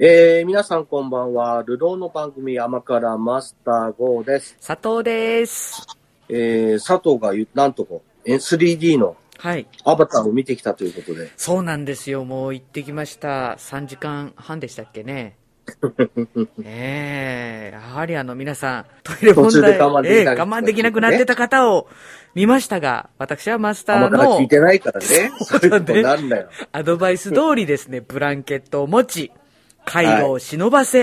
えー、皆さんこんばんは。流浪の番組山からマスター GO です。佐藤です。えー、佐藤が言うなんとか 3D のはい。アバターを見てきたということで。そうなんですよ。もう行ってきました。3時間半でしたっけね。ねえ、やはりあの皆さん、トイレ問題、で我慢できなええ我慢できなくなってた方を見ましたが、私はマスターの聞いてないからね。そういうことになるんだよ。アドバイス通りですね、ブランケットを持ち、介護を忍ばせ、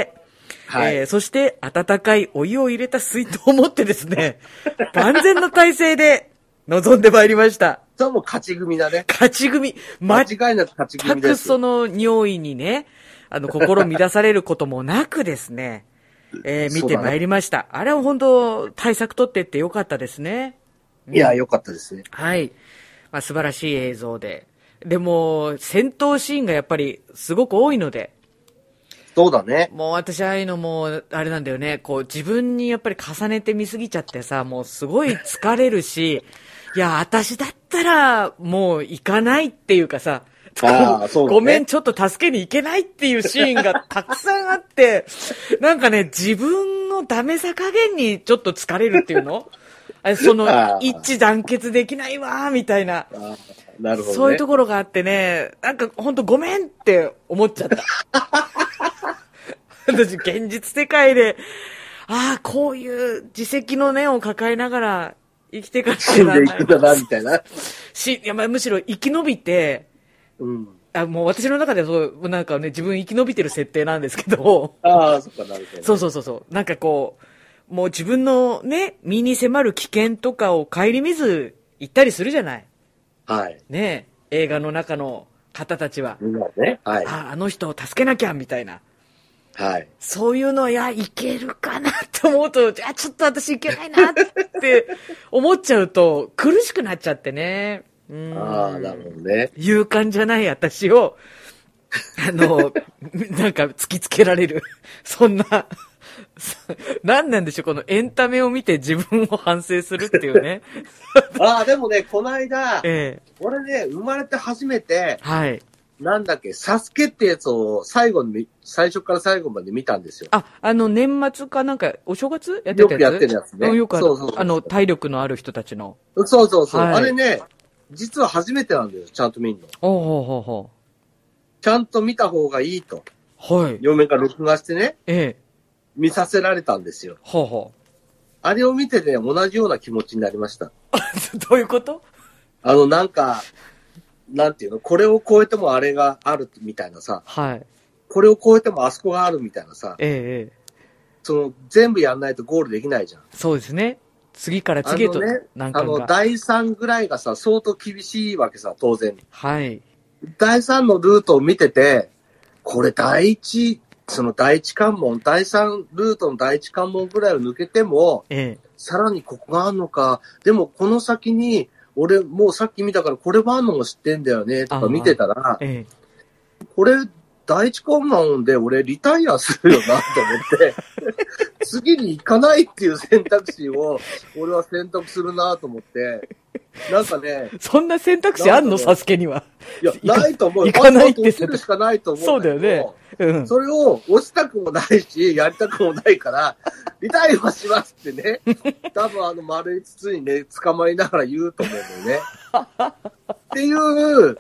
はいえーそして温かいお湯を入れた水筒を持ってですね、万全の体制で臨んでまいりました。それはもう勝ち組だね。勝ち組。間全違いなく勝ち組です。くその尿意にね、あの、心乱されることもなくですね、えー見てまいりました。あれは本当、対策取ってってよかったですね。いや、よかったですね。はい。まあ、素晴らしい映像で。でも、戦闘シーンがやっぱりすごく多いので、そうだね。もう私ああいうのもう、あれなんだよね、こう自分にやっぱり重ねて見すぎちゃってさ、もうすごい疲れるし、いや、私だったらもう行かないっていうかさ、あー そうだねごめん、ちょっと助けに行けないっていうシーンがたくさんあって、なんかね、自分のダメさ加減にちょっと疲れるっていうの？その一致団結できないわー、みたいな。なるほど、ね。そういうところがあってね、なんか本当ごめんって思っちゃった。私、現実世界で、ああ、こういう自責の念を抱えながら生きていかなきらないでいくんだな、みたいな。し、いや、まあむしろ生き延びて、うん。あもう私の中ではそう、なんかね、自分生き延びてる設定なんですけど、ああ、そっか、なるほど、ね。そうそうそうそう、なんかこう、もう自分のね、身に迫る危険とかを顧みず行ったりするじゃない。はい。ね映画の中の方たちは。みんなね。はい。あ、あの人を助けなきゃ、みたいな。はい。そういうのは、いや、いけるかなって思うと、あ、ちょっと私いけないなって思っちゃうと、苦しくなっちゃってね。うん。ああ、なるほどね。勇敢じゃない私を、あの、なんか突きつけられる。そんな、何なんでしょう、このエンタメを見て自分を反省するっていうね。ああ、でもね、この間、ええ俺ね、生まれて初めて、はい。なんだっけ、サスケってやつを最後に、最初から最後まで見たんですよ。あ、あの、年末かなんか、お正月やってたやつ？よくやってるやつねうんよくあるそうそうそうあの、体力のある人たちの。そうそうそう。はいあれね、実は初めてなんだよ、ちゃんと見るの。おうほうほうほちゃんと見た方がいいと。う。はい。嫁が録画してね、ええ。見させられたんですよ。ほうほあれを見てね、同じような気持ちになりました。う。どういうこと？あの、なんか、なんていうの、これを超えてもあれがあるみたいなさ、はい。これを超えてもあそこがあるみたいなさ、ええ、ええ。その、全部やんないとゴールできないじゃん。そうですね。次から次へとあのね、あの。第3ぐらいがさ、相当厳しいわけさ、当然。はい。第3のルートを見てて、これ第一、その第一関門、第3ルートの第一関門ぐらいを抜けても、ええ。さらにここがあるのか、でもこの先に、俺もうさっき見たからこれはあるのも知ってんだよね、とか見てたら、ええ。これ第一関門で俺リタイアするよなと思って、次に行かないっていう選択肢を俺は選択するなと思って、なんかね、そんな選択肢あんの？サスケには。いや、ないと思うよ。行かないってあと落ちるしかないと思そううんだ。よね。うん。それを落ちたくもないし、やりたくもないから、リタイアしますってね、多分あの丸い筒にね、捕まりながら言うと思うんだよね。っていう、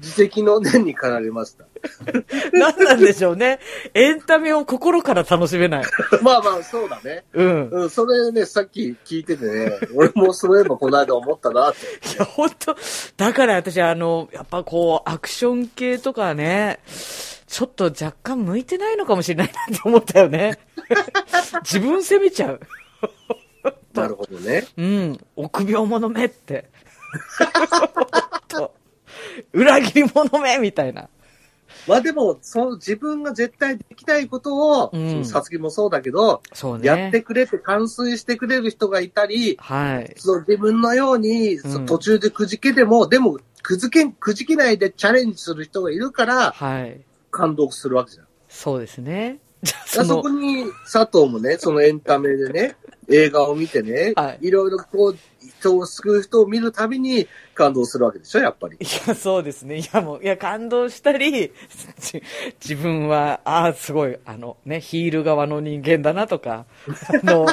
自責の念に駆られました。何なんでしょうね。エンタメを心から楽しめない。まあまあ、そうだね。うん。うん、それね、さっき聞いててね、俺もそういえばこの間思ったなって。いや、本当だから私、あの、やっぱこう、アクション系とかね、ちょっと若干向いてないのかもしれないなって思ったよね。自分責めちゃう。なるほどね。うん。臆病者めって。裏切り者めみたいな。まあでも、その自分が絶対できないことを、さつきもそうだけど、そうね。やってくれて完遂してくれる人がいたり、はい。その自分のように、うんそ途中でくじけても、でも、くじけ、くじけないでチャレンジする人がいるから、はい。感動するわけじゃん。そうですね。じゃあ、そそこ、に、佐藤もね、そのエンタメでね、映画を見てね、はいいろいろこう、人を救う人を見るたびに感動するわけでしょ、やっぱり。いや、そうですね。いや、もう、いや、感動したり、じ 自分は、ああ、すごい、あの、ね、ヒール側の人間だなとか、あの、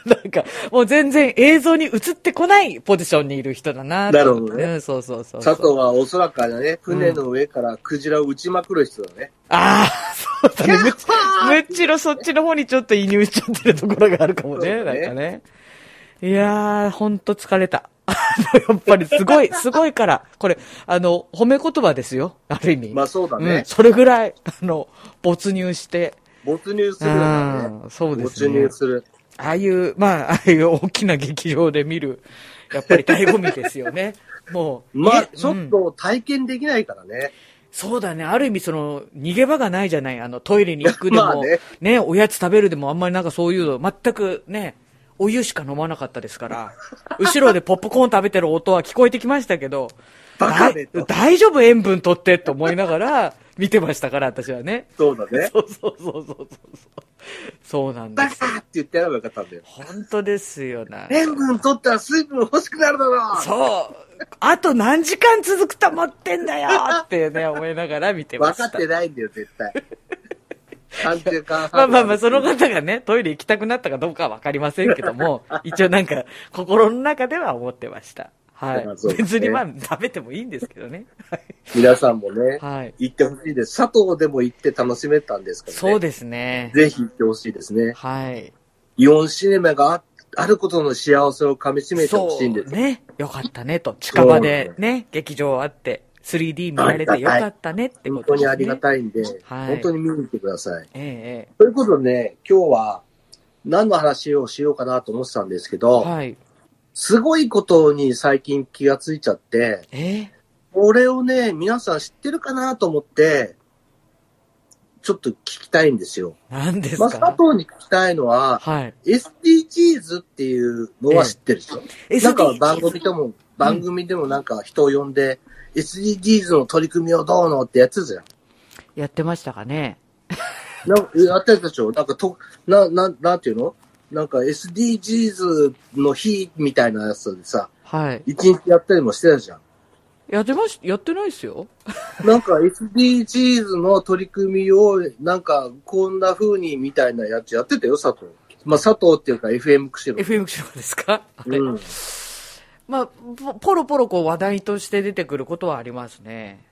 なんか、もう全然映像に映ってこないポジションにいる人だなとなるほどねうん、そうそうそう。佐藤はおそらくあれね、船の上からクジラを撃ちまくる人だね。ああ、そうだね。むむっちろそっちの方にちょっと移入しちゃってるところがあるかもね、ねなんかね。いやー、ほんと疲れた。やっぱりすごい、すごいから。これ、あの、褒め言葉ですよ。ある意味。まあそうだうんね。。それぐらい、あの、没入して。没入するよね。うんそうですね没入する。ああいう、まあ、ああいう大きな劇場で見る、やっぱり醍醐味ですよね。もう。まあ、えちょっうんと体験できないからね。そうだね。ある意味、その、逃げ場がないじゃない。あの、トイレに行くでも、まあねねおやつ食べるでも、あんまりなんかそういうの、全くね、お湯しか飲まなかったですから、後ろでポップコーン食べてる音は聞こえてきましたけど、大丈夫？塩分取ってって思いながら、見てましたから、私はね。そうだね。そうそうそうそうそう。そうなんです。バカって言ってやればよかったんだよ。本当ですよな。塩分取ったら水分欲しくなるだろうそう。あと何時間続くと思ってんだよってね、思いながら見てました。分かってないんだよ、絶対。3時間半。まあまあまあ、その方がね、トイレ行きたくなったかどうかはわかりませんけども、一応なんか、心の中では思ってました。はい別にまあ、食べてもいいんですけどね。皆さんもね、はい。行ってほしいです。佐藤でも行って楽しめたんですからね。そうですね。ぜひ行ってほしいですね。はい。イオンシネマがああることの幸せをかみしめてほしいんです。ね。よかったねと。近場でね、劇場あって、3D 見られてよかったねってことですね。本当にありがたいんで、はい本当に見に行ってください。ええということでね、今日は何の話をしようかなと思ってたんですけえど、えはい。すごいことに最近気がついちゃって、え？えこれをね、皆さん知ってるかなと思って、ちょっと聞きたいんですよ。何ですまあ、か、佐藤に聞きたいのは、はい。SDGs っていうのは知ってるでしょ、なんか番組でも、番組でもなんか人を呼んで、SDGs の取り組みをどうのってやつじゃん。やってましたかね？なんかやってたでしょ？なんかと、な、な、なんていうの？なんか SDGs の日みたいなやつでさ、はい。一日やったりもしてたじゃん。やってまし、やってないっすよ。なんか SDGs の取り組みを、なんかこんな風にみたいなやつやってたよ、佐藤。まあ佐藤っていうか FM 釧路。FM 釧路ですか？はい。うん。まあ、ポポロポロこう話題として出てくることはありますね。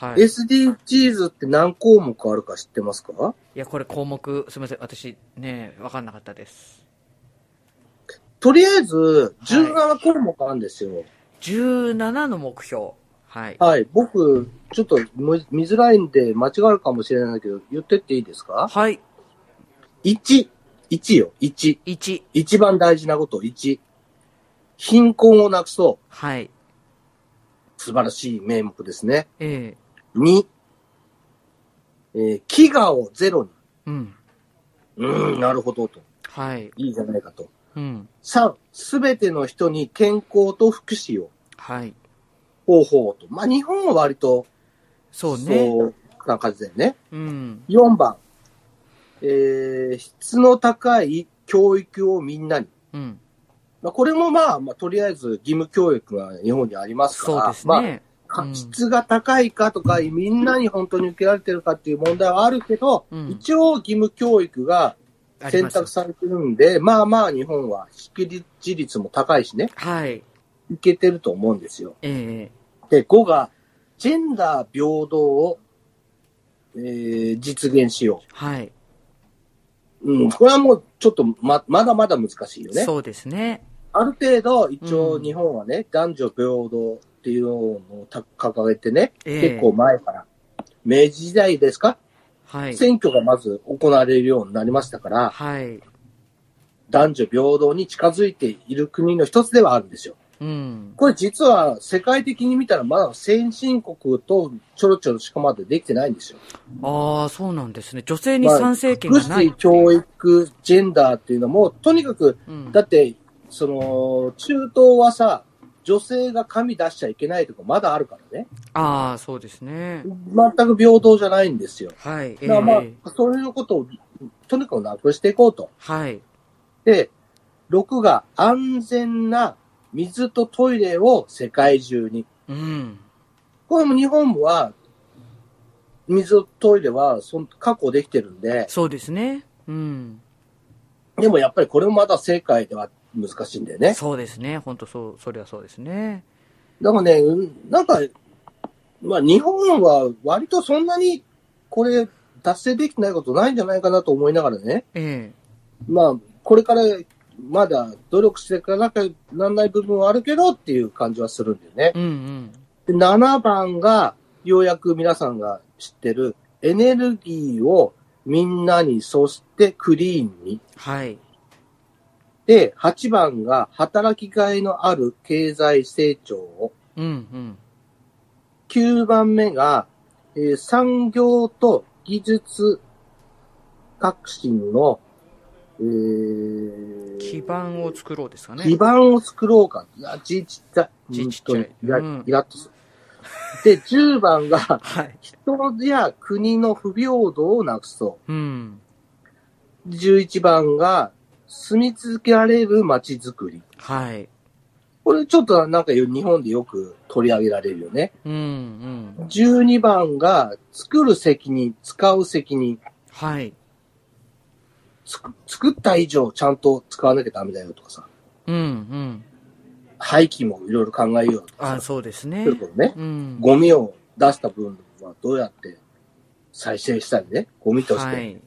はい。SDGs って何項目あるか知ってますか？いや、これ項目、すみません。私ね、わかんなかったです。とりあえず、17項目あるんですよ。17の目標。はい。はい。僕、ちょっと見見づらいんで間違うかもしれないけど、言ってっていいですか？はい。?1。1よ。1。1。一番大事なこと。1。貧困をなくそう。はい。素晴らしい名目ですね。え2。えー飢餓をゼロに。えうん。うーん、なるほどと。はい。いいじゃないかと。うん。3。すべての人に健康と福祉を。はい。方法と。まあ、日本は割と、そうね。そうな感じだよね。うん。4番。えー、質の高い教育をみんなに。うん。まあ、これもまあ、まあ、とりあえず義務教育が日本にありますから。そうですまあね。かうん質が高いかとか、みんなに本当に受けられてるかっていう問題はあるけど、うん一応義務教育が選択されてるんで、まあまあ日本は識字率も高いしね、はい。いけてると思うんですよ。えで、5が、ジェンダー平等を、えー実現しよえはい。う。うん、これはもうちょっとま、まだまだ難しいよね。そうですね。ある程度、一応うん日本はね、男女平等っていうのをた掲げてね、ええ結構前から、明治時代ですか、はい。選挙がまず行われるようになりましたから、はい。男女平等に近づいている国の一つではあるんですよ。うん。これ実は世界的に見たらまだ先進国とちょろちょろしかまだできてないんですよ。ああ、そうなんですね。女性に参政権福がない祉、。教育、ジェンダーっていうのも、とにかく、うんだって、その、中東はさ、女性が紙出しちゃいけないとかまだあるからね。ああ、そうですね。全く平等じゃないんですよ。はい。えだからまえあ、そういうことを、とにかくなくしていこうと。はい。で、6が安全な水とトイレを世界中に。うん。これも日本は、水とトイレはそん確保できてるんで、そうですね。うん。でもやっぱりこれもまだ世界では難しいんだよね。そうですね。本当そう、それはそうですね。だからね、うんなんか、まあ日本は割とそんなにこれ達成できてないことないんじゃないかなと思いながらね。えまあ、これからまだ努力していかなきゃなんない部分はあるけどっていう感じはするんだよねえ。うんうん。で7番が、ようやく皆さんが知ってる、エネルギーをみんなに、そしてクリーンに。はい。で、8番が、働きがいのある経済成長を。うんうん。9番目が、えー産業と技術革新の、えー基盤を作ろうですかね。基盤を作ろうか。いや、字ちっちゃい。字ちっちゃいイラうんイラッとする。で、10番が、はい。人や国の不平等をなくそうん。う。11番が、住み続けられる街づくり。はい。これちょっとなんか日本でよく取り上げられるよね。うんうん。12番が、作る責任、使う責任。はい。つく作った以上ちゃんと使わなきゃダメだよとかさ。うんうん。廃棄もいろいろ考えようとかあ、さ。そうですねそういう。ことね。うん。ゴミを出した分はどうやって再生したりね、ゴミとしはい。てっ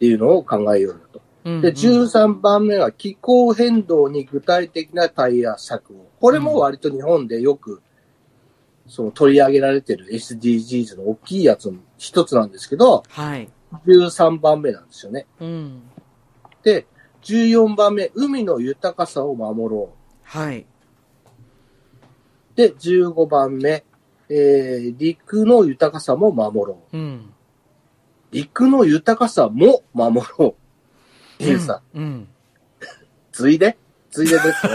ていうのを考えようよと。うんで、13番目は気候変動に具体的な対策を。これも割と日本でよく、その取り上げられてる SDGs の大きいやつの一つなんですけど、はい。13番目なんですよね。うん。で、14番目、海の豊かさを守ろはい。う。で、15番目、えー、陸の豊かさも守ろう。うん。陸の豊かさも守ろいうさ、うん。ついで？ついでですよ。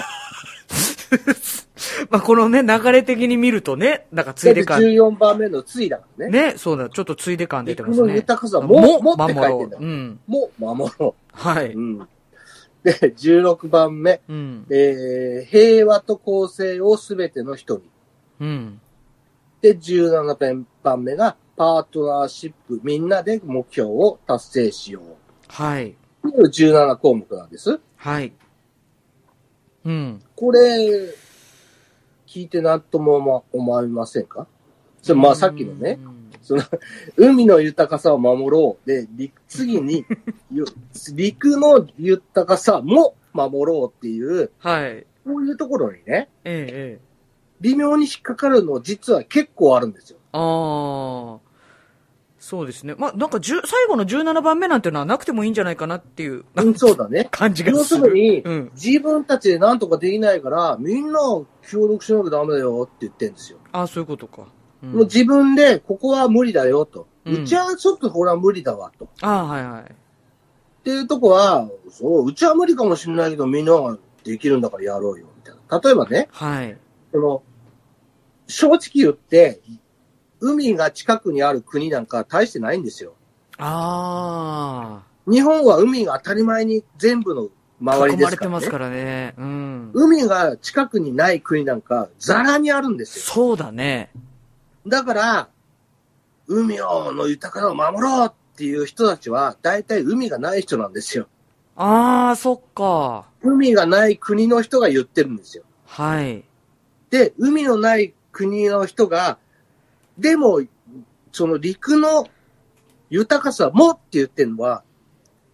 まあ、このね、流れ的に見るとね、なんかついで感。14番目のついだからね。ね、そうだ、ちょっとついで感出て陸ますね。の豊かさも、もって書いて。んだよ。うん。も守ろ。はいううん。で、16番目、うん。えー、平和と公正をすべての人に。うん。で、17番目が、パートナーシップ、みんなで目標を達成しよう。はい。という17項目なんです。はい。うん。これ、聞いてなんとも思思いませんか？それまあさっきのね、うん。その、海の豊かさを守ろう。で、陸次に、ゆ陸の豊かさも守ろうっていう、はい。こういうところにね、ええ、ええ。微妙に引っかかるの実は結構あるんですよ。ああ。そうですね。まあ、なんか、最後の17番目なんてのはなくてもいいんじゃないかなっていううん、そうだね。感じが要する。するに、うん。自分たちで何とかできないから、みんな協力しなきゃダメだよって言ってるんですよ。ああ、そういうことか。うんもう自分で、ここは無理だよと。ううんちはちょっとこれは無理だわと。ああ、はいはい。っていうとこは、そう、うちは無理かもしれないけど、みんなができるんだからやろうよ、みたいな。例えばね、はい。その、正直言って、海が近くにある国なんか大してないんですよ。あ日本は海が当たり前に全部のあ。周りですから、ね。てますからね。うん。海が近くにない国なんか、ザラにあるんですよ。そうだね。だから、海をの豊かさを守ろうっていう人たちは、大体海がない人なんですよ。ああ、そっか。海がない国の人が言ってるんですよ。はい。で、海のない国の人が、でも、その陸の豊かさもって言ってるのは、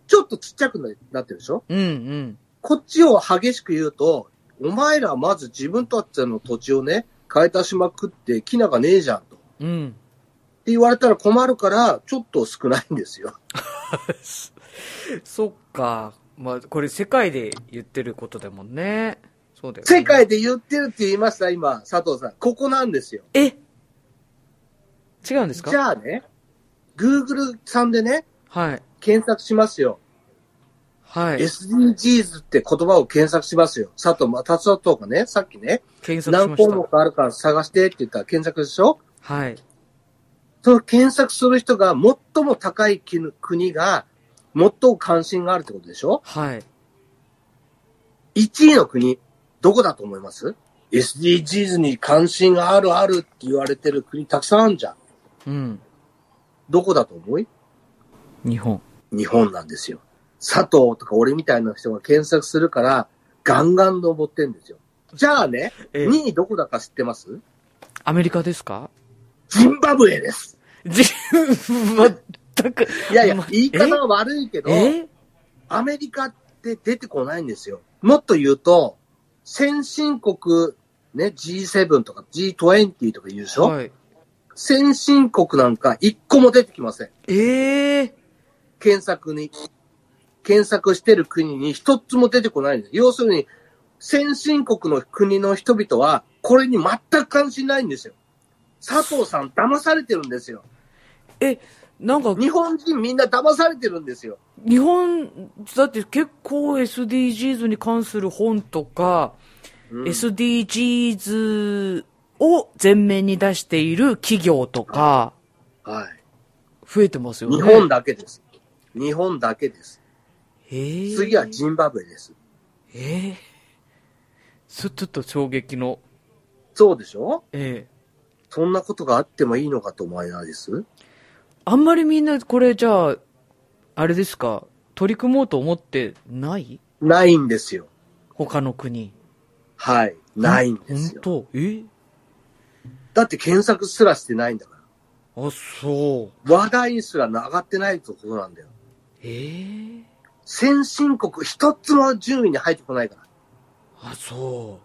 ちょっとちっちゃくなってるでしょ？うんうん。こっちを激しく言うと、お前らまず自分たちの土地をね、買い足しまくって、木なんかねえじゃんと。ってうん。言われたら困るから、ちょっと少ないんですよ。そっか。まあ、これ世界で言ってることだもんね。そうだよね。世界で言ってるって言いました、今、佐藤さん。ここなんですよ。え？違うんですか？じゃあね、Google さんでね、はい。検索しますよ。はい。SDGs って言葉を検索しますよ。佐藤、まあ、佐藤がね、さっきね、検索し何ました。項目あるから探してって言ったら検索でしょ？はい。その検索する人が最も高い国国が、最も関心があるってことでしょ？はい。1位の国、どこだと思います ?SDGs に関心があるあるって言われてる国たくさんあるじゃん。うん。どこだと思い？日本。日本なんですよ。佐藤とか俺みたいな人が検索するから、ガンガン登ってんですよ。じゃあね、え2位どこだか知ってます？アメリカですか？ジンバブエです。じ、全く。いやいやま、言い方は悪いけど、え？アメリカって出てこないんですよ。もっと言うと、先進国、ね、G7 とか G20 とか言うでしょ、はい。先進国なんか一個も出てきません。ええ検索に。検索してる国に一つも出てこないんです。要するに、先進国の国の人々は、これに全く関心ないんですよ。佐藤さん騙されてるんですよ。え、なんか、日本人みんな騙されてるんですよ。日本、だって結構 SDGs に関する本とか、うん SDGs を前面に出している企業とか、はい。増えてますよね。日本だけです。日本だけです。ええ次はジンバブエです。ええそちょっと衝撃の、そうでしょ？ええそんなことがあってもいいのかと思わないです？あんまりみんなこれじゃあ、あれですか、取り組もうと思ってない？ないんですよ。他の国。はい。ないんですよ。本当？えだって検索すらしてないんだから。あ、そう。話題にすら上がってないってことなんだよ。ええ先進国一つも順位に入ってこないから。あ、そ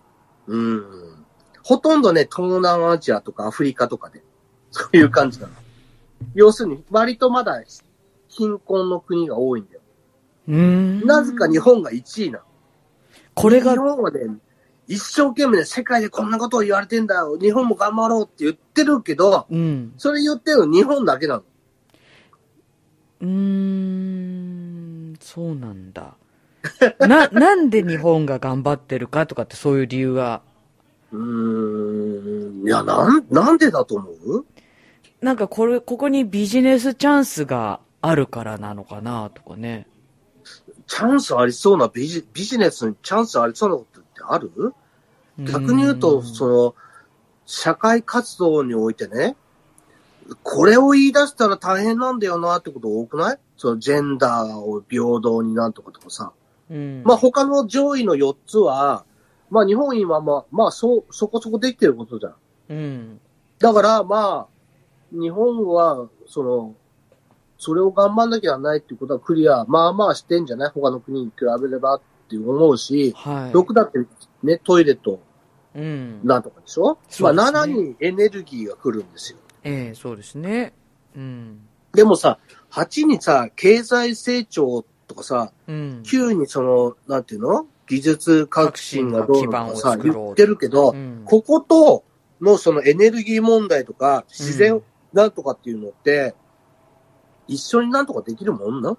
うん。ほとんどね、東南アジアとかアフリカとかで、そういう感じなの。要するに、割とまだ貧困の国が多いんだよ。う。うーん。なぜか日本が1位なの。これが日、本はね、一生懸命ね、世界でこんなことを言われてんだよ。日本も頑張ろうって言ってるけど、うん。それ言ってるの日本だけなの。うーん、そうなんだ。な、なんで日本が頑張ってるかとかってそういう理由が。うーん。いや、なん、なんでだと思う？なんかこれ、ここにビジネスチャンスがあるからなのかなとかね。チャンスありそうなビジビジネスにチャンスありそうなことある？逆に言うと、その、社会活動においてね、これを言い出したら大変なんだよなってこと多くない？そのジェンダーを平等になんとかとかさ。うん、まあ他の上位の4つは、まあ日本今まあ、まあそう、そこそこできてることじゃん。うん。だからまあ、日本は、その、それを頑張んなきゃないっていうことはクリア、まあまあしてんじゃない？他の国に比べればって思うし、はい。6だってね、トイレとうん。なんとかでしょ？そうねまあ7にエネルギーが来るんですよ。ええそうですね。うん。でもさ、8にさ、経済成長とかさ、うん。9にその、なんていうの？技術革新がどうのとかさ、言ってるけど、うんこことのそのエネルギー問題とか、自う然なんとかっていうのって、一緒になんとかできるもんな、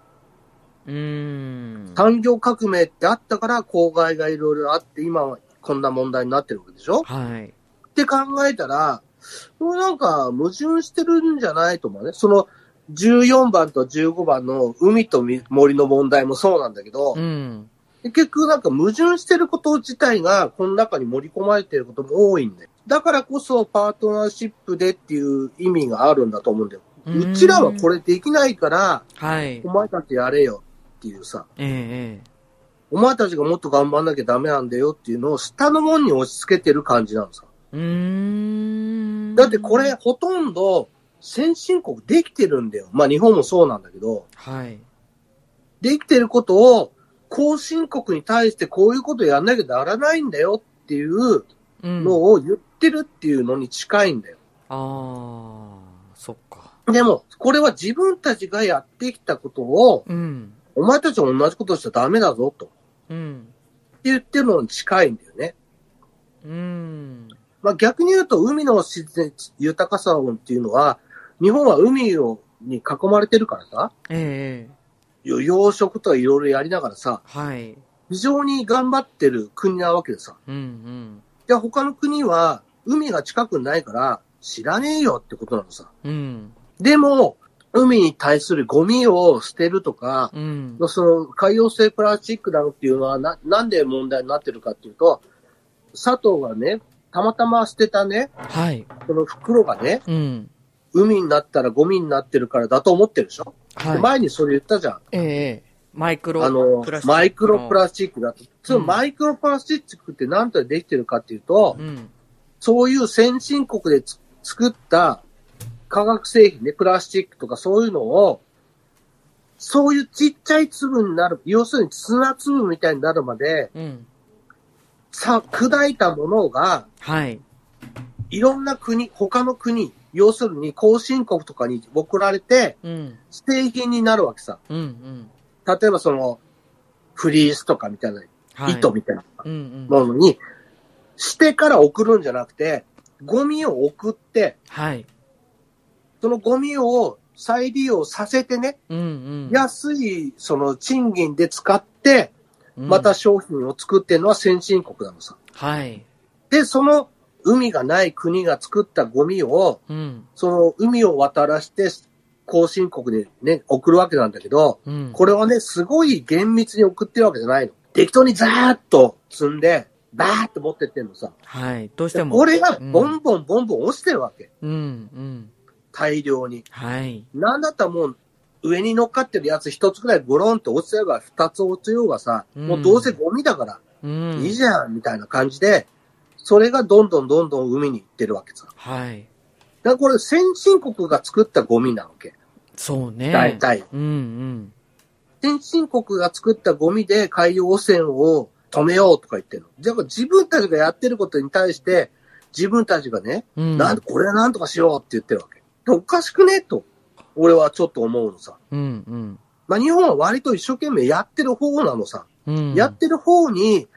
うーん。産業革命ってあったから、公害がいろいろあって、今はこんな問題になってるわけでしょ？はい。って考えたら、もうなんか矛盾してるんじゃないと思うね。その14番と15番の海と森の問題もそうなんだけど、うん。結局なんか矛盾してること自体がこの中に盛り込まれてることも多いんだよ。だからこそパートナーシップでっていう意味があるんだと思うんだよ。うちらはこれ。れできないから、はい。お前たちやれよっていうさ、えええお前たちがもっと頑張んなきゃダメなんだよっていうのを下のもんに押し付けてる感じなんですか？えうーん。だってこれ、ほとんど先進国できてるんだよ。まあ日本もそうなんだけど、はい。できてることを後進国に対してこういうことやんなきゃならないんだよっていううん。のを言ってるっていうのに近いんだよ。ああ、そっか。でも、これは自分たちがやってきたことを、うん。お前たちも同じことしちゃダメだぞと。ってうん。言ってるのに近いんだよね。うん。まあ逆に言うと、海の自然、豊かさっていうのは、日本は海を、に囲まれてるからさ、ええよ養殖とかいろいろやりながらさ、はい。非常に頑張ってる国なわけでさ。うんうん。じゃあ他の国は、海が近くにないから、知らねえよってことなのさ。うん。でも、海に対するゴミを捨てるとか、うん。その海洋性プラスチックなのっていうのはな、なんで問題になってるかっていうと、佐藤がね、たまたま捨てたね、はい。その袋がね、うん。海になったらゴミになってるからだと思ってるでしょ、ではい。前にそれ言ったじゃん。ええマイクロあのプラス、チックのマイクロプラスチックだと。そのうんマイクロプラスチックって何とできてるかっていうと、うん。そういう先進国でつ作った化学製品ね、プラスチックとかそういうのを、そういうちっちゃい粒になる、要するに砂粒みたいになるまで、うん。さ、砕いたものが、はい。いろんな国、他の国、要するに後進国とかに送られて、うん。製品になるわけさ。うん。うん。例えばその、フリースとかみたいな、はい。糸みたいな。ものに、してから送るんじゃなくて、ゴミを送って、はい。そのゴミを再利用させてね、うんうん。安いその賃金で使って、うんまた、商品を作ってるのは先進国なのさ。はい。で、その海がない国が作ったゴミを、うん。その海を渡らして、後進国にね、送るわけなんだけど、うん。これはね、すごい厳密に送ってるわけじゃないの。適当にザーッと積んで、バーッと持ってってんのさ。はい。どうしても。これがボンボンボンボン落ちてるわけ。うん。うん。大量に。はい。なんだったらもう、上に乗っかってるやつ一つくらいゴロンと落ちてれば二つ落ちようがさ、うんもうどうせゴミだから、うん。いいじゃん、みたいな感じで、それがどんどんどんどん海に行ってるわけさ。だかはい。らこれ先進国が作ったゴミなわけ。そうね。大体。うんうん。先進国が作ったゴミで海洋汚染を止めようとか言ってるの。じゃあ自分たちがやってることに対して、自分たちがね、うん。なんでこれはなんとかしようって言ってるわけ。でおかしくね？と、俺はちょっと思うのさ。うんうん。まあ日本は割と一生懸命やってる方なのさ。うん。やってる方に、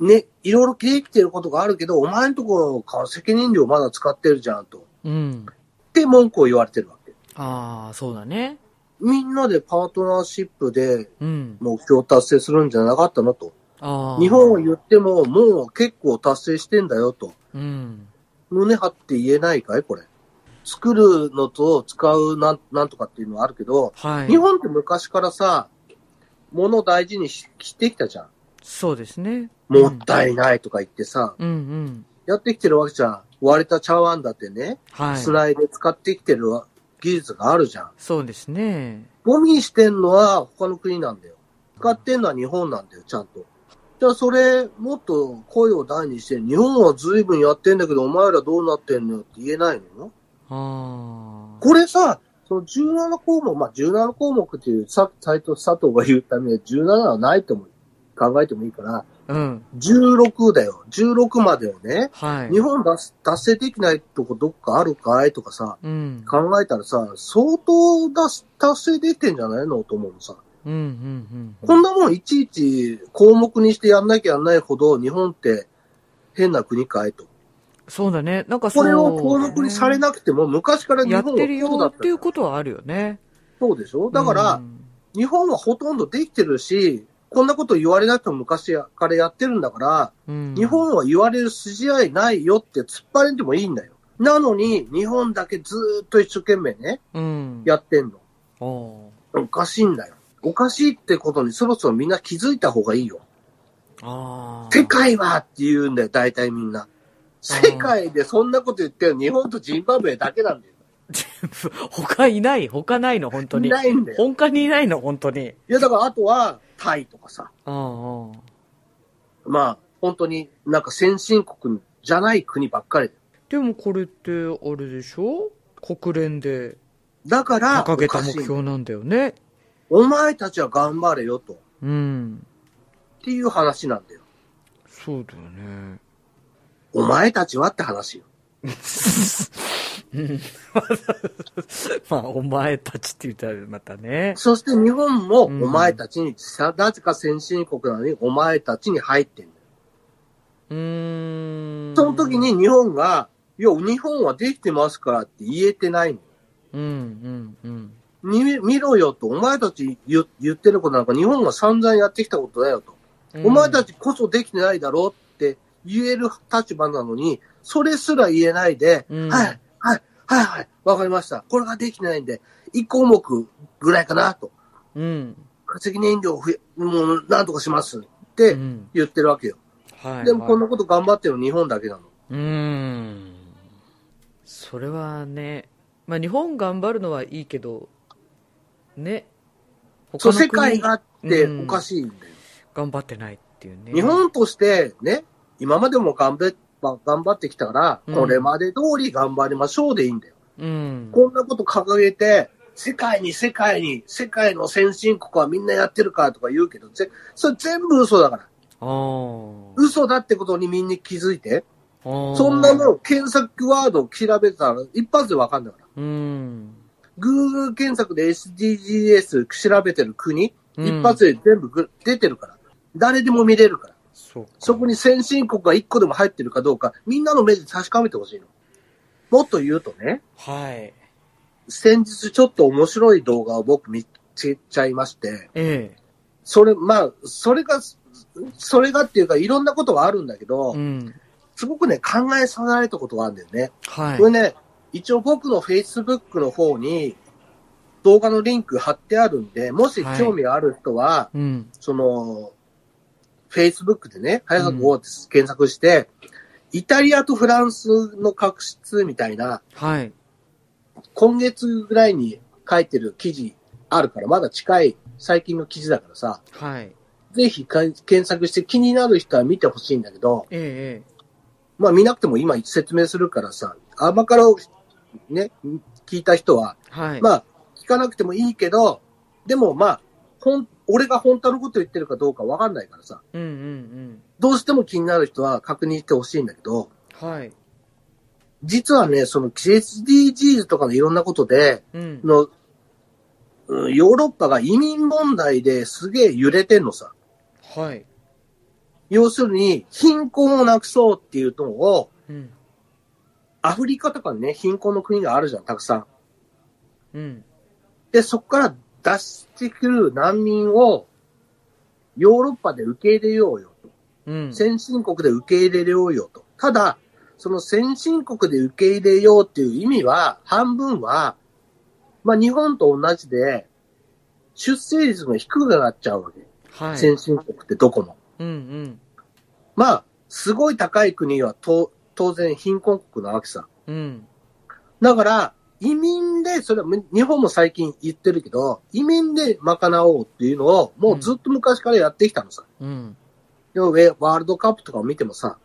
ね、いろいろできてることがあるけど、お前んところから責任量まだ使ってるじゃんと。っうん。て文句を言われてるわけ。ああ、そうだね。みんなでパートナーシップでうん。目標を達成するんじゃなかったのと。ああ。日本を言ってももう結構達成してんだよと。うん。胸張って言えないかいこれ。作るのと使うなんなんとかっていうのはあるけど、はい。日本って昔からさ、物を大事にししてきたじゃん。そうですね。もったいないとか言ってさ、うんうん。やってきてるわけじゃん。割れた茶碗だってね、はい。つないで使ってきてる技術があるじゃん。そうですね。ゴミにしてんのは他の国なんだよ。使ってんのは日本なんだよ、ちゃんと。じゃあそれ、もっと声を大にして、日本は随分やってんだけど、お前らどうなってんのよって言えないのああ。これさ、その17項目、まあ、17項目っていう、さ、斎藤佐藤が言うために17はないとも考えてもいいから、うん。16だよ。16までをね、はい。日本達達成できないとこどっかあるかいとかさ、うん。考えたらさ、相当だし達成できてんじゃないのと思うのさ。うんうんうん。こんなもんいちいち項目にしてやんなきゃやんないほど日本って変な国かいと。そうだね。なんかそれを項目にされなくても昔から日や本はってるよそうだっていうことはあるよね。そうでしょ？だから、うん日本はほとんどできてるし、こんなこと言われなくても昔からやってるんだから、うん日本は言われる筋合いないよって突っ張れんでもいいんだよ。なのに、日本だけずーっと一生懸命ね、うん。やってんの。おおかしいんだよ。おかしいってことにそろそろみんな気づいた方がいいよ。世界はって言うんだよ、大体みんな。世界でそんなこと言ってるの日本とジンバブエだけなんだよ。他いない他ないの本当に。いないんだよ。他にいないの本当に。いや、だからあとは、タイとかさ。ああ。まあ、本当になんか先進国じゃない国ばっかりだよ。でもこれって、あれでしょ？国連でだから、掲げた目標なんだよね。お前たちは頑張れよと。っうん。ていう話なんだよ。そうだよね。お前たちはって話よ。う んまあ、お前たちって言ったらまたね。そして日本もおうん前たちに、さなぜか先進国なのにお前たちに入ってんだよ。うーん。その時、に日本が、いや、日本はできてますからって言えてないの。うん、うん、うん。見見ろよと、お前たち言言ってることなんか日本が散々やってきたことだよと。お前たちこそできてないだろう言える立場なのに、それすら言えないで、うんはい、はい、はいはい、わかりました。これができてないんで、1項目ぐらいかなと。うん。化石燃料増え、もうなんとかしますってうん言ってるわけよ。はい。でもこんの。なこと頑張ってるの日本だけなの。うーん。それはね、まあ日本頑張るのはいいけど、ね。そう、世界があっておかしいんだよ。頑張ってないっていうね。日本としてね、今までも頑張っ頑張ってきたから、うんこれまで通り頑張りましょうでいいんだよ。うん。こんなこと掲げて、世界に世界に、世界の先進国はみんなやってるからとか言うけど、ぜそれ全部嘘だから。嘘だってことにみんな気づいて。そんなもん検索ワードを調べたら一発でわかんだから。うん。Google 検索で SDGs 調べてる国、うん一発で全部ぐ出てるから。誰でも見れるから。そそこに先進国が一個でも入ってるかどうか、みんなの目で確かめてほしいの。もっと言うとね、はい。先日ちょっと面白い動画を僕見つけちゃいまして、えそれ、まあ、それが、それがっていうかいろんなことがあるんだけえ。ど、うん。すごくね、考えさせられたことがあるんだよね。はいこ。れね、一応僕の Facebook の方に動画のリンク貼ってあるんで、もし興味ある人は、うん。その、Facebook でね、早くを検索して、イタリアとフランスの確執みたいな、はい。今月ぐらいに書いてる記事あるから、まだ近い最近の記事だからさ、はい。ぜひか検索して気になる人は見てほしいんだけど、ええ。まあ見なくても今説明するからさ、甘辛をね、聞いた人は、はい。まあ聞かなくてもいいけど、でもまあ、ほん、俺が本当のこと言ってるかどうかわかんないからさ、うんうんどうしても気になる人は確認してほしいんだけど、うん。はい。実はね、その SDGs とかのいろんなことで、うん。の、うんヨーロッパが移民問題ですげえ揺れてんのさ。はい。要するに、貧困をなくそうっていうのを、うん。アフリカとかにね、貧困の国があるじゃん、たくさん。うん。で、そこから出してくる難民を、ヨーロッパで受け入れようよと。うん。先進国で受け入れようよと。ただ、その先進国で受け入れようっていう意味は、半分は、まあ日本と同じで、出生率が低くなっちゃうわけ。はい。先進国ってどこも。うんうん。まあ、すごい高い国はと当然貧困国なわけさ。うん。だから、移民で、それは日本も最近言ってるけど、移民で賄おうっていうのを、もうずっと昔からやってきたのさ。うん。でも、ウェワールドカップとかを見てもさ、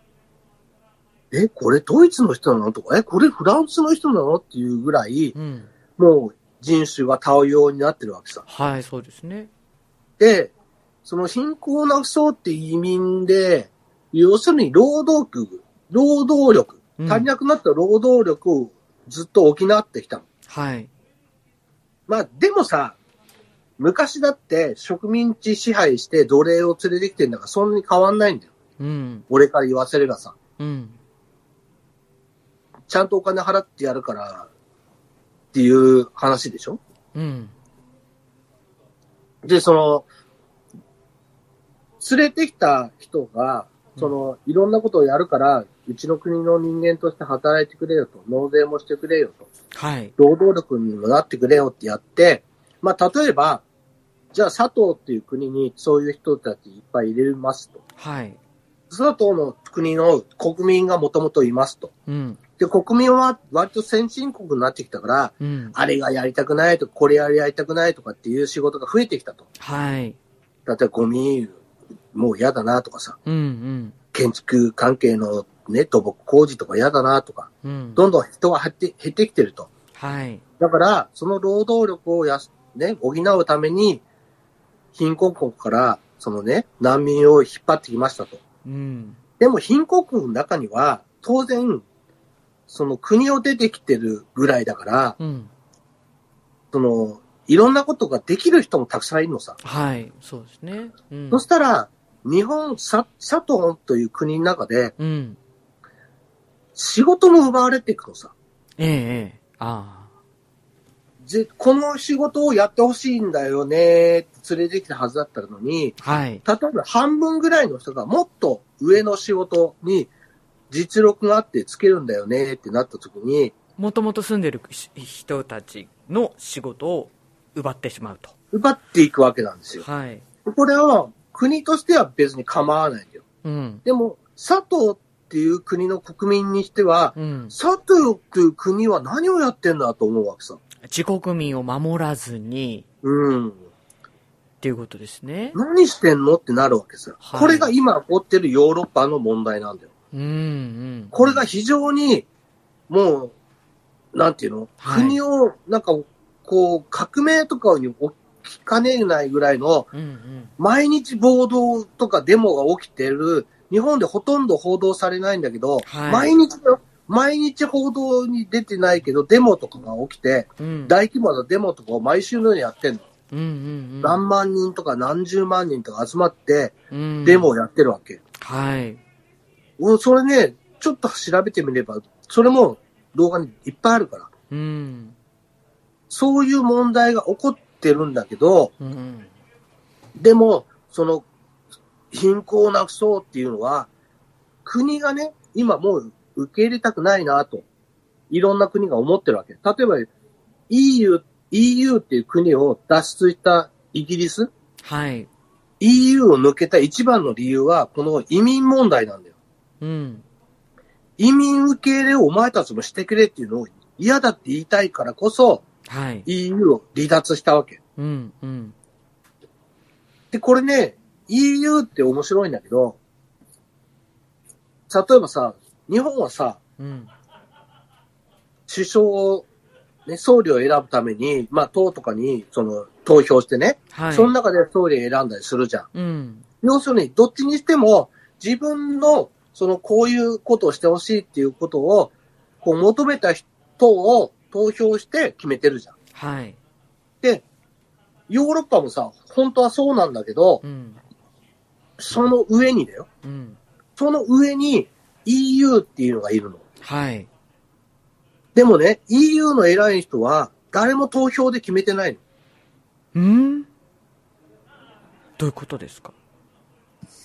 え、これドイツの人なの？とか、え、これフランスの人なの？っていうぐらい、うん。もう人種が多様になってるわけさ。はい、そうですね。で、その貧困をなくそうって移民で、要するに労働力、労働力、うん足りなくなった労働力をずっと補ってきたの。はい。まあ、でもさ、昔だって植民地支配して奴隷を連れてきてんだからそんなに変わんないんだよ。うん。俺から言わせればさ。うん。ちゃんとお金払ってやるからっていう話でしょうん。で、その、連れてきた人が、その、いろんなことをやるから、うちの国の人間として働いてくれよと、納税もしてくれよと、はい。労働力にもなってくれよってやって、まあ、例えば、じゃあ佐藤っていう国にそういう人たちいっぱい入れますと。はい。佐藤の国の国民がもともといますと。うん。で、国民は割と先進国になってきたから、うん。あれがやりたくないとか、これやりたくないとかっていう仕事が増えてきたと。はい。例えばゴミ、もう嫌だなとかさ、うんうん。建築関係のね、土木工事とか嫌だなとか、うん。どんどん人が減って減ってきてると。はい。だから、その労働力をやす、ね、補うために、貧困国から、そのね、難民を引っ張ってきましたと。うん。でも貧困国の中には、当然、その国を出てきてるぐらいだから、うん。その、いろんなことができる人もたくさんいるのさ。はい。そうですね。うん。そしたら、日本、さ、佐藤という国の中で、うん。仕事も奪われていくのさ。ええ、ええ。あぜこの仕事をやってほしいんだよねって連れてきたはずだったのに、あ。はい。例えば半分ぐらいの人がもっと上の仕事に実力があってつけるんだよねってなった時に、もともと住んでるし人たちの仕事を奪ってしまうと。奪っていくわけなんですよ。はい。これは国としては別に構わないんだよ。うん。でも、佐藤っていう国の国民にしては、うん。佐藤っていう国は何をやってんだと思うわけさ。自国民を守らずに、うん。っていうことですね。何してんのってなるわけさ。はいこれが今起こってるヨーロッパの問題なんだよ。うん、うん。これが非常に、もう、なんていうの、はい国を、なんか、こう、革命とかに起きかねないぐらいの。毎日暴動とかデモが起きてる、日本でほとんど報道されないんだけど、はい毎日毎日報道に出てないけど、デモとかが起きて、うん。大規模なデモとかを毎週のようにやってんの。うん、うん、何万人とか何十万人とか集まって、うん。デモをやってるわけ。はい。俺、それね、ちょっと調べてみれば、それも動画にいっぱいあるから。うん。そういう問題が起こってるんだけど、うん。でも、その、貧困をなくそうっていうのは、国がね、今もう受け入れたくないなと、いろんな国が思ってるわけ。例えば、EU、EU っていう国を脱出したイギリス、はい。EU を抜けた一番の理由は、この移民問題なんだよ。うん。移民受け入れをお前たちもしてくれっていうのを嫌だって言いたいからこそ、はい。EU を離脱したわけ。うん、うん。で、これね、EU って面白いんだけど、例えばさ、日本はさ、うん。首相を、ね、総理を選ぶために、まあ、党とかに、その、投票してね、はい。その中で総理を選んだりするじゃん。うん。要するに、どっちにしても、自分の、その、こういうことをしてほしいっていうことを、こう、求めた人を投票して決めてるじゃん。はい。で、ヨーロッパもさ、本当はそうなんだけど、うん。その上にだよ。うん。その上に EU っていうのがいるの。はい。でもね、EU の偉い人は誰も投票で決めてないの。うん？どういうことですか？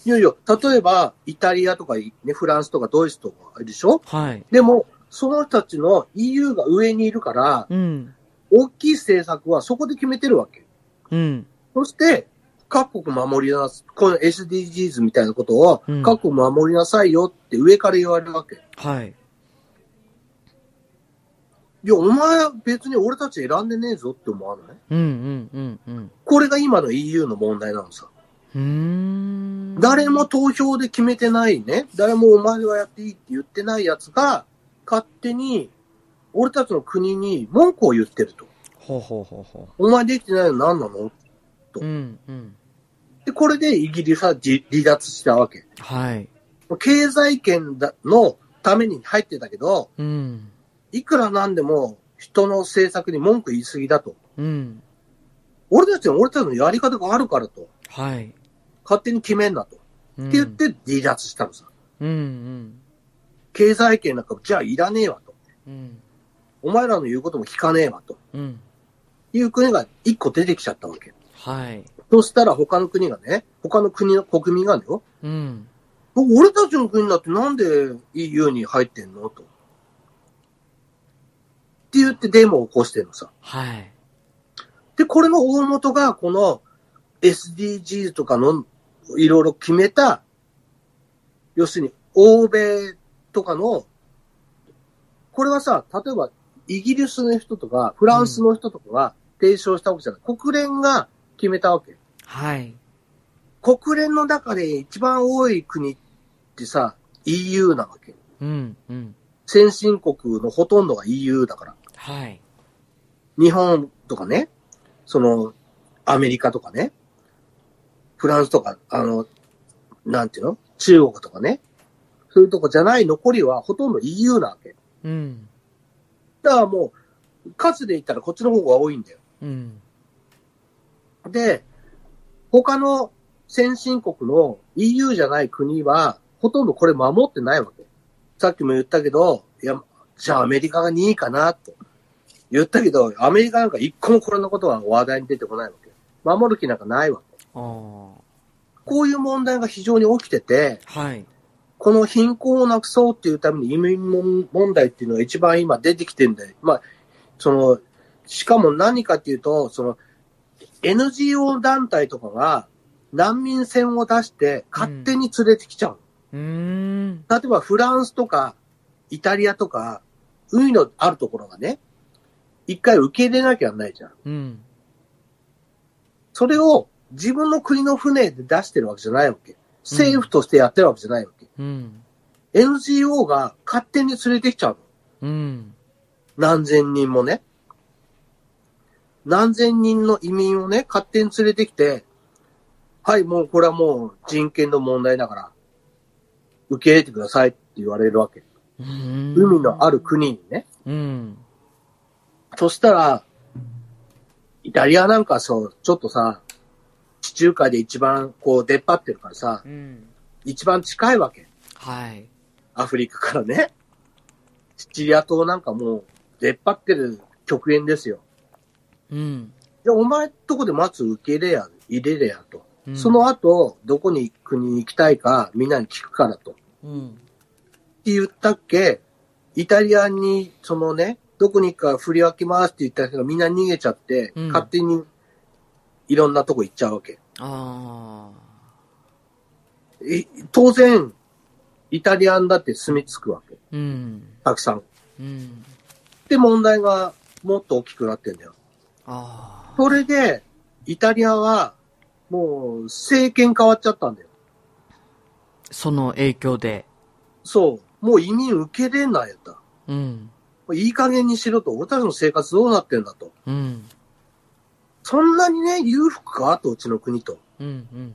いやいや、例えば、イタリアとか、ね、フランスとかドイツとかあるでしょ？はい。でも、その人たちの EU が上にいるから、うん。大きい政策はそこで決めてるわけ。うん。そして、各国守りなさい、この SDGs みたいなことをうん、各国守りなさいよって上から言われるわけ。はい。いや、お前は別に俺たち選んでねえぞって思わない？うんうんうんうん。これが今の EU の問題なのさ。うーん。誰も投票で決めてないね。誰もお前はやっていいって言ってないやつが、勝手に、俺たちの国に文句を言ってると。ほうほうほうほお前できてないの何なの？う。うんうん。で、これでイギリスは自離脱したわけ。はい。経済圏だのために入ってたけど、うん。いくらなんでも人の政策に文句言い過ぎだと。うん。俺たちは俺たちのやり方があるからと。はい。勝手に決めんなと。うんって言って離脱したのさ。うんうん。経済圏なんかじゃあいらねえわと。うん。お前らの言うことも聞かねえわと。うん。いう国が一個出てきちゃったわけ。はい。そしたら他の国がね、他の国の国民がねよ、うん。俺たちの国だってなんで EU に入ってんのと。って言ってデモを起こしてるのさ。はい。で、これの大元がこの SDGs とかのいろいろ決めた、要するに欧米とかの、これはさ、例えばイギリスの人とかフランスの人とかが提唱したわけじゃない。国連が決めたわけ。はい。国連の中で一番多い国ってさ、EU なわけ。うんうん。先進国のほとんどが EU だから。はい。日本とかね、その、アメリカとかね、フランスとか、あの、なんていうの？中国とかね、そういうとこじゃない残りはほとんど EU なわけ。うん。だからもう、数で言ったらこっちの方が多いんだよ。うん。で、他の先進国の EU じゃない国は、ほとんどこれ守ってないわけ。さっきも言ったけど、いや、じゃあアメリカが2位かな、と言ったけど、アメリカなんか一個もこれのことは話題に出てこないわけ。守る気なんかないわけ。こういう問題が非常に起きてて、はい。この貧困をなくそうっていうために移民問題っていうのが一番今出てきてるんだよ。まあ、その、しかも何かっていうと、その、NGO 団体とかが難民船を出して勝手に連れてきちゃう。うーん。例えばフランスとかイタリアとか、海のあるところがね、一回受け入れなきゃないじゃん。うん。それを自分の国の船で出してるわけじゃないわけ。政府としてやってるわけじゃないわけ。うん。NGO が勝手に連れてきちゃうの。うん。何千人もね。何千人の移民をね、勝手に連れてきて、はい、もうこれはもう人権の問題だから、受け入れてくださいって言われるわけ。うん。海のある国にね。うん。そしたら、イタリアなんかそう、ちょっとさ、地中海で一番こう出っ張ってるからさ、うん。一番近いわけ。はい。アフリカからね。シチリア島なんかもう出っ張ってる極限ですよ。うん。じゃあお前とこでまず受け入れや、入れれやと。うんそ、の後、どこに国に行きたいかみんなに聞くからと。ってうん。言ったっけイタリアに、そのね、どこに行くか振り分けますって言った人がみんな逃げちゃって、うん勝手にいろんなとこ行っちゃうわけ。あい当然、イタリアンだって住み着くわけ。あ。うん。たくさん。うん。で、問題がもっと大きくなってんだよ。それで、イタリアは、もう、政権変わっちゃったんだよ。その影響で。そう。もう移民受け入れんないやった。うん。いい加減にしろと。俺たちの生活どうなってんだと。うん。そんなにね、裕福か？と、うちの国と。うん。うん。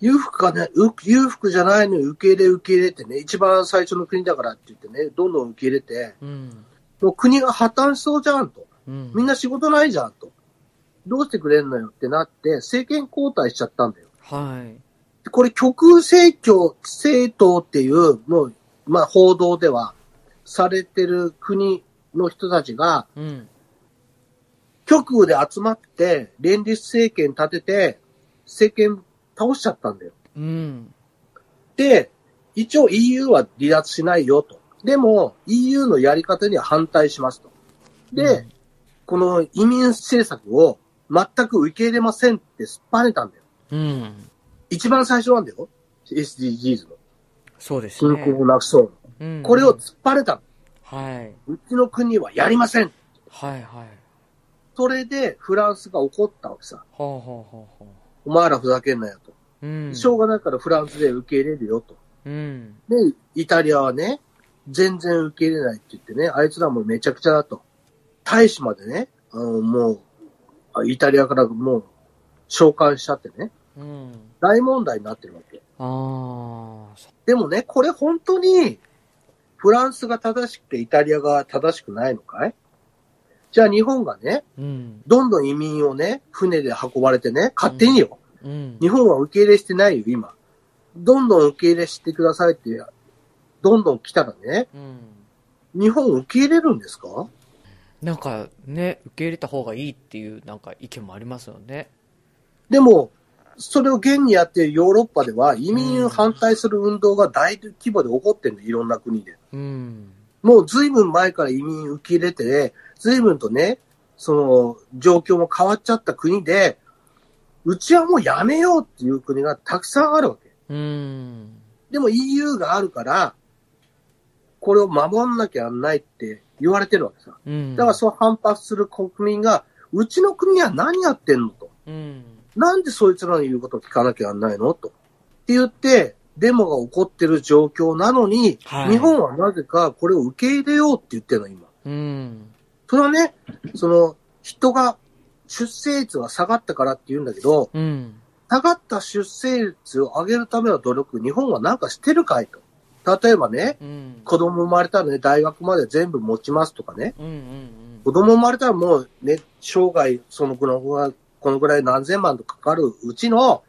裕福かね、う裕福じゃないのに受け入れ受け入れてね、一番最初の国だからって言ってね、どんどん受け入れて、うん。もう国が破綻しそうじゃんと。うん。みんな仕事ないじゃんと。どうしてくれんのよってなって、政権交代しちゃったんだよ。はい。でこれ極右政教、政党っていう、もう、まあ報道ではされてる国の人たちが、うん。極右で集まって、連立政権立てて、政権倒しちゃったんだよ。うん。で、一応 EU は離脱しないよと。でも、EU のやり方には反対しますと。で、この移民政策を全く受け入れませんってすっぱねたんだよ。うん。一番最初なんだよ。SDGs の。そうです貧ね。困をなくそううんの。これを突っ張れたの。はい。うちの国はやりません。はいはい。それでフランスが怒ったわけさ。ほうほうほうほお前らふざけんなよと。う。うん。しょうがないからフランスで受け入れるよと。うん。で、イタリアはね、全然受け入れないって言ってね、あいつらもめちゃくちゃだと。大使までね、あの、もう、あイタリアからもう、召喚しちゃってね、うん。大問題になってるわけ。あでもね、これ本当に、フランスが正しくてイタリアが正しくないのかい？じゃあ日本がね、うん。どんどん移民をね、船で運ばれてね、勝手によ。うん。日本は受け入れしてないよ、今。どんどん受け入れしてくださいって、どんどん来たらね、うん。日本受け入れるんですか？なんかね、受け入れた方がいいっていうなんか意見もありますよね。でも、それを現にやっているヨーロッパでは移民を反対する運動が大規模で起こってるの、いろんな国で。うん。もう随分前から移民受け入れて、随分とね、その状況も変わっちゃった国で、うちはもうやめようっていう国がたくさんあるわけ。うん。でも EU があるから、これを守んなきゃなんないって言われてるわけさ。うん。だからそう反発する国民が、うちの国は何やってんのと。うん。なんでそいつらの言うことを聞かなきゃなんないのと。って言って、デモが起こってる状況なのに、はい日本はなぜかこれを受け入れようって言ってるの、今。うん。それはね、その、人が、出生率が下がったからって言うんだけど、うん。下がった出生率を上げるための努力、日本はなんかしてるかいと。例えばね、うん。子供生まれたらね、大学まで全部持ちますとかね。うん。うん。子供生まれたらもうね、生涯そのぐらい、このぐらい何千万とかかるうちの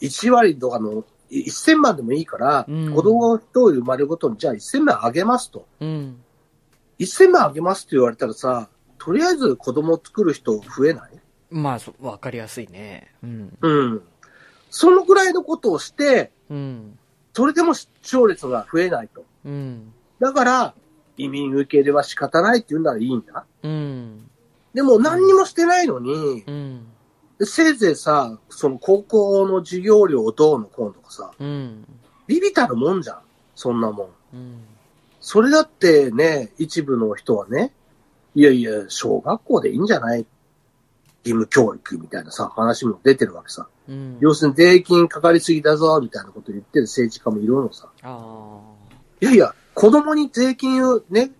1割とかのい1000万でもいいから、うん子供が一人生まれるごとにじゃあ1000万あげますと。うん。1000万あげますって言われたらさ、とりあえず子供を作る人増えない？まあ、そわかりやすいね。うん。うん。そのぐらいのことをして、うん。それでも視聴率が増えないと。うん。だから、移民受け入れは仕方ないって言うならいいんだ。うん。でも何にもしてないのに、うん。せいぜいさ、その高校の授業料をどうのこうのとかさ、うん。ビビたるもんじゃん。そんなもん。うん。それだってね、一部の人はね、いやいや、小学校でいいんじゃない義務教育みたいなさ、話も出てるわけさ。うん。要するに税金かかりすぎだぞ、みたいなこと言ってる政治家もいるのさ。あいやいや、子供に税金をね、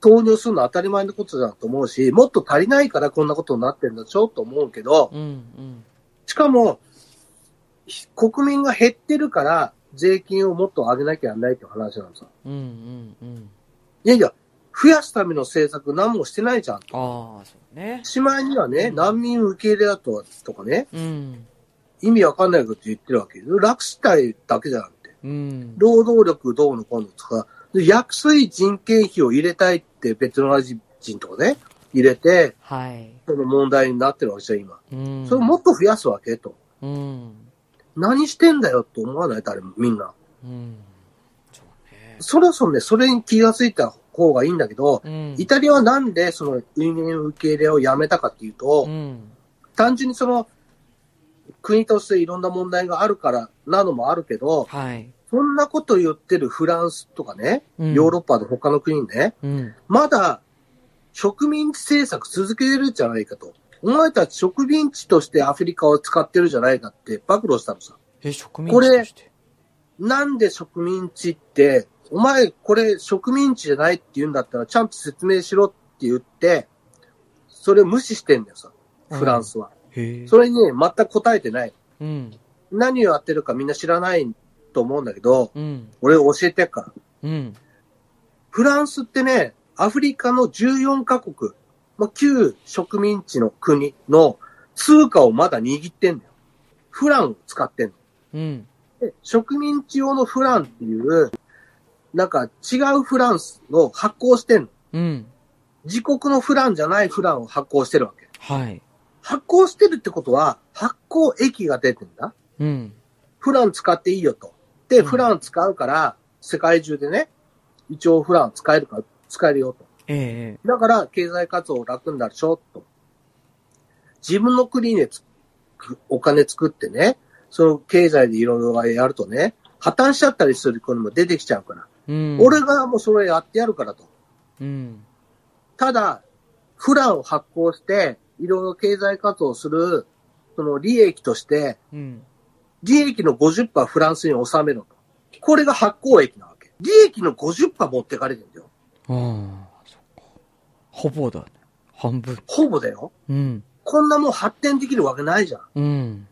投入するのは当たり前のことだと思うし、もっと足りないからこんなことになってるんだちょっと思うけどあ。、うん。うん。しかも、ひ国民が減ってるから、税金をもっと上げなきゃいけないって話なのさ。うん。うん。うん。いやいや、増やすための政策何もしてないじゃん。ああ、そうね。しまいにはね、うん難民受け入れだととかね、うん。意味わかんないこと言ってるわけ。楽したいだけじゃなくて。うん。労働力どうのこうのとか、で安い人件費を入れたいってベトナム人とかね、入れて、はい。その問題になってるわけじゃん、今。うん。それをもっと増やすわけと。うん。何してんだよと思わない誰も、みんな。うん。そうね。そろそろね、それに気がついた方がいいんだけど、うん。イタリアはなんでその移民受け入れをやめたかっていうと、うん。単純にその、国としていろんな問題があるからなのもあるけど、はい。そんなこと言ってるフランスとかね、うんヨーロッパの他の国ね、うん。まだ植民地政策続けてるんじゃないかと。お前たち植民地としてアフリカを使ってるじゃないかって暴露したのさ。え、植民地として？なんで植民地って、お前これ植民地じゃないって言うんだったらちゃんと説明しろって言って、それを無視してんだよさ、フランスは。へえ。それにね、全く答えてない。うん。何をやってるかみんな知らないと思うんだけど、うん。俺教えてっから。うん。フランスってね、アフリカの14カ国、まあ、旧植民地の国の通貨をまだ握ってんだよ。フランを使ってんの。うん。で植民地用のフランっていう、なんか違うフランスの発行してんの。うん。自国のフランじゃないフランを発行してるわけ。はい。発行してるってことは、発行益が出てんだ。うん。フラン使っていいよと。で、うんフラン使うから、世界中でね、一応フラン使えるから、使えるよと。ええ。だから、経済活動楽になるでしょ、と。自分の国でつくお金作ってね、その経済でいろいろやるとね、破綻しちゃったりする国も出てきちゃうから。うん。俺がもうそれやってやるからと。うん。ただ、フランを発行して、いろいろ経済活動する、その利益として、うん。利益の50%フランスに収めろと。これが発行益なわけ。利益の50%持ってかれてるんだよ。ああ、そっか。ほぼだね。半分。ほぼだよ。うん。こんなもん発展できるわけないじゃん。うん。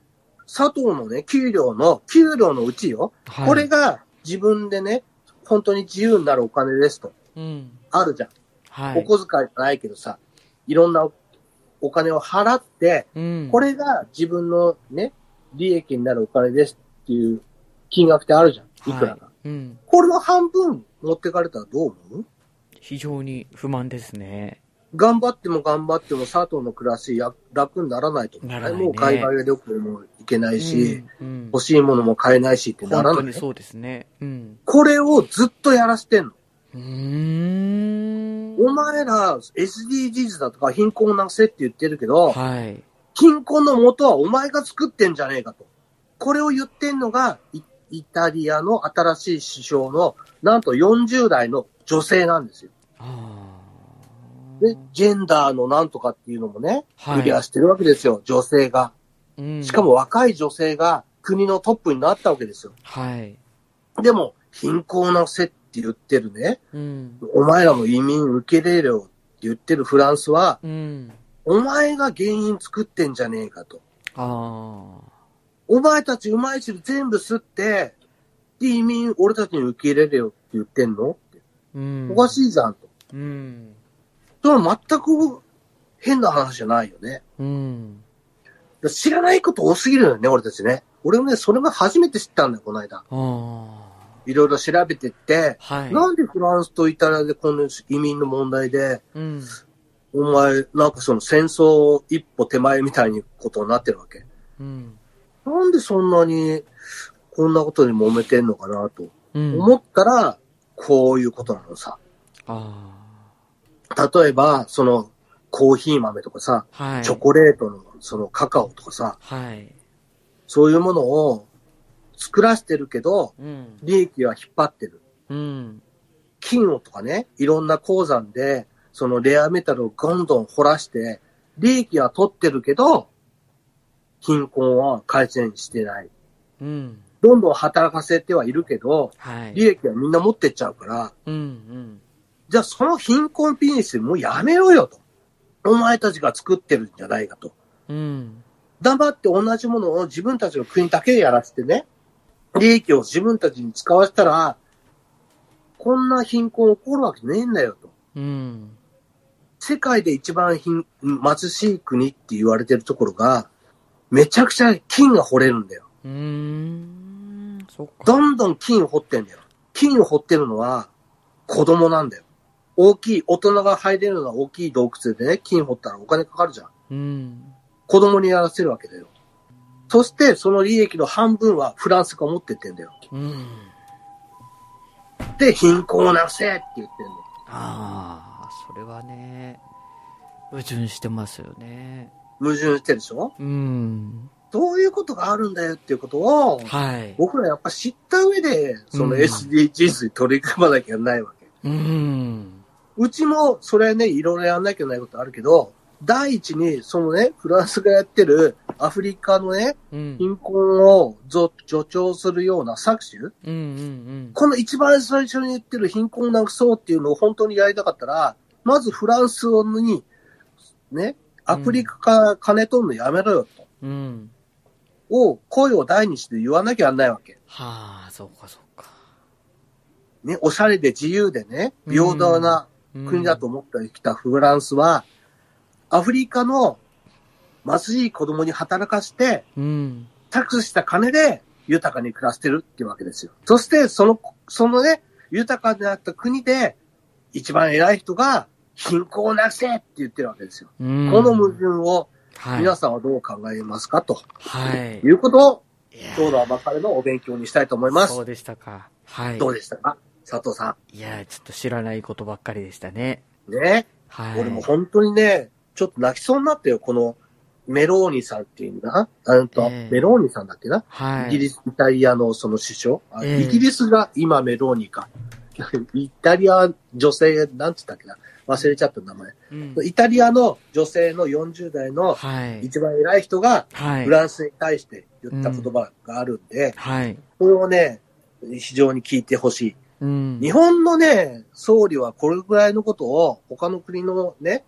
佐藤のね、給料の、給料のうちよ。はい。これが自分でね、本当に自由になるお金ですと。うん。あるじゃん。はい。お小遣いじゃないけどさ、いろんなお金を払って、うん。これが自分のね、利益になるお金ですっていう金額ってあるじゃん。いくらか。はい。うん。これの半分持ってかれたらどう思う？非常に不満ですね。頑張っても頑張っても佐藤の暮らしや楽にならないとねもう海外旅行も行けないし、うん、うん欲しいものも買えないしってならない。本当にそうですね。うん。これをずっとやらしてんの。うーん。お前ら SDGs だとか貧困なせって言ってるけど、はい。貧困の元はお前が作ってんじゃねえかと。これを言ってんのが、イイタリアの新しい首相の、なんと40代の女性なんですよ。あで、ジェンダーのなんとかっていうのもね、はいクリアしてるわけですよ、女性が。あ。うん。しかも若い女性が国のトップになったわけですよ。はい。でも、貧困なせって言ってるね、うん。お前らも移民受け入れろって言ってるフランスは、うん。お前が原因作ってんじゃねえかと。ああ。お前たちうまい汁全部吸って、で、移民俺たちに受け入れるよって言ってんの？ってうん。おかしいじゃんと。うん。それは全く変な話じゃないよね。うん。知らないこと多すぎるよね、俺たちね。俺もね、それが初めて知ったんだよ、この間。ああ。いろいろ調べてって、はい。なんでフランスとイタリアでこの移民の問題で、うん。お前、なんかその戦争一歩手前みたいにことになってるわけ。うん。なんでそんなに、こんなことに揉めてんのかなとうん。思ったら、こういうことなのさ。あ例えば、その、コーヒー豆とかさ、あ。はい。チョコレートのそのカカオとかさ、はい。そういうものを作らせてるけど、うん。利益は引っ張ってる。うん。金をとかね、いろんな鉱山で、そのレアメタルをどんどん掘らして、利益は取ってるけど、貧困は改善してない。うん。どんどん働かせてはいるけど、はい。利益はみんな持ってっちゃうから、うん。うん。じゃあその貧困ビジネスもうやめろよと。お前たちが作ってるんじゃないかと。うん。黙って同じものを自分たちの国だけでやらせてね、利益を自分たちに使わせたら、こんな貧困起こるわけねえんだよと。うん。世界で一番貧貧しい国って言われてるところが、めちゃくちゃ金が掘れるんだよ。うーん。そっか。どんどん金を掘ってんだよ。金を掘ってるのは子供なんだよ。大きい、大人が入れるのは大きい洞窟でね、金掘ったらお金かかるじゃん。うん。子供にやらせるわけだよ。そして、その利益の半分はフランスが持ってってんだよ。うん。で、貧困をなくせって言ってんの。ああ、それはね、矛盾してますよね。矛盾してるでしょ？うん。そういうことがあるんだよっていうことを、はい。僕らやっぱ知った上で、そのうん SDGs に取り組まなきゃないわけ。うん。うちも、それはね、いろいろやんなきゃいけないことあるけど、第一に、そのね、フランスがやってるアフリカのね、うん。貧困をぞ助長するような搾取？うんうんこの一番最初に言ってる貧困をなくそうっていうのを本当にやりたかったら、まずフランスに、ね、アフリカから金取るのやめろよと。うん。うん。を、声を大にして言わなきゃなんないわけ。はあ、そうかそうか。ね、おしゃれで自由でね、平等なうん国だと思ってきたフランスは、アフリカの貧しい子供に働かして、うん。搾取した金で豊かに暮らしてるっていうわけですよ。そして、その、そのね、豊かになった国で、一番偉い人が、貧困をなくせって言ってるわけですよ。うんこの矛盾をはい。皆さんはどう考えますかとはい。いうことを、今日の暴かれのお勉強にしたいと思いますそ。うでしたか。はい。どうでしたか？佐藤さいや、ちょっと知らないことばっかりでしたね。ん。ね？はい。俺も本当にね、ちょっと泣きそうになったよ。このメローニさんっていうんだな？あのと、ええメローニさんだっけな、はい。イギリス、イタリアのその首相、あええイギリスが今メローニか。イタリア女性、なんつったっけな？忘れちゃった名前。うん。イタリアの女性の40代のはい。一番偉い人がはい。フランスに対して言った言葉があるんで、はい。これをね、非常に聞いてほしい。うん。日本のね、総理はこれぐらいのことを他の国のね、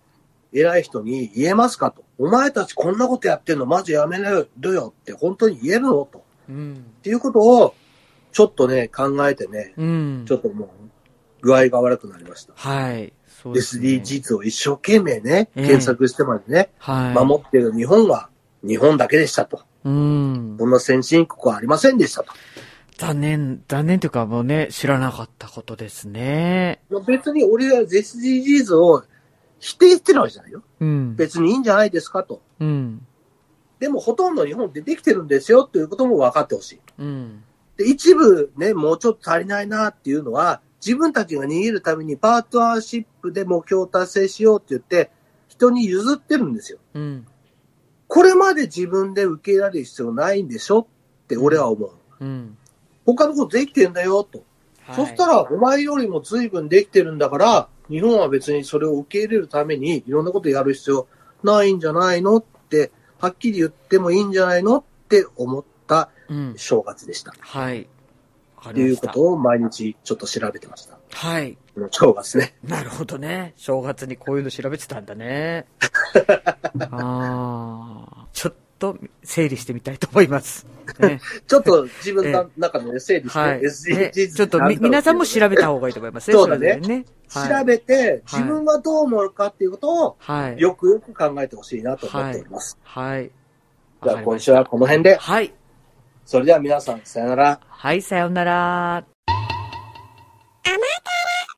偉い人に言えますかと。お前たちこんなことやってんのマジやめろよって本当に言えるのと。うん。っていうことを、ちょっとね、考えてね、うん。ちょっともう、具合が悪くなりました。はい。そうですね。SDGs を一生懸命ね、ええ検索してまでね、はい。守っている日本は日本だけでしたと。うん。こんな先進国はありませんでしたと。残念、残念というかもうね、知らなかったことですね。別に俺は SDGs を否定してるわけじゃないよ。うん。別にいいんじゃないですかと。うん。でもほとんど日本でできてるんですよということも分かってほしい。うん。で、一部ね、もうちょっと足りないなっていうのは、自分たちが逃げるためにパートナーシップで目標を達成しようって言って、人に譲ってるんですよ。うん。これまで自分で受け入れられる必要ないんでしょって俺は思う。うん。他のことできてんだよと。そしたら、お前よりも随分できてるんだから、日本は別にそれを受け入れるためにいろんなことやる必要ないんじゃないのって、はっきり言ってもいいんじゃないのって思ったうん。正月でした。はい。わかっていう。ことを毎日ちょっと調べてました。はい。正月ね。なるほどね。正月にこういうの調べてたんだね。ああ。ちょっと整理してみたいと思います。ね、ちょっと自分の中で、ね、整理して、はい。ね SDGs ちょっとみ皆さんも調べた方がいいと思いますね。そうだねね。はい調べて、自分がどう思うかっていうことを、はい。よくよく考えてほしいなと思っております。はい。じゃあ今週はこの辺で、はい。それでは皆さん、さよなら。はい、さようなら。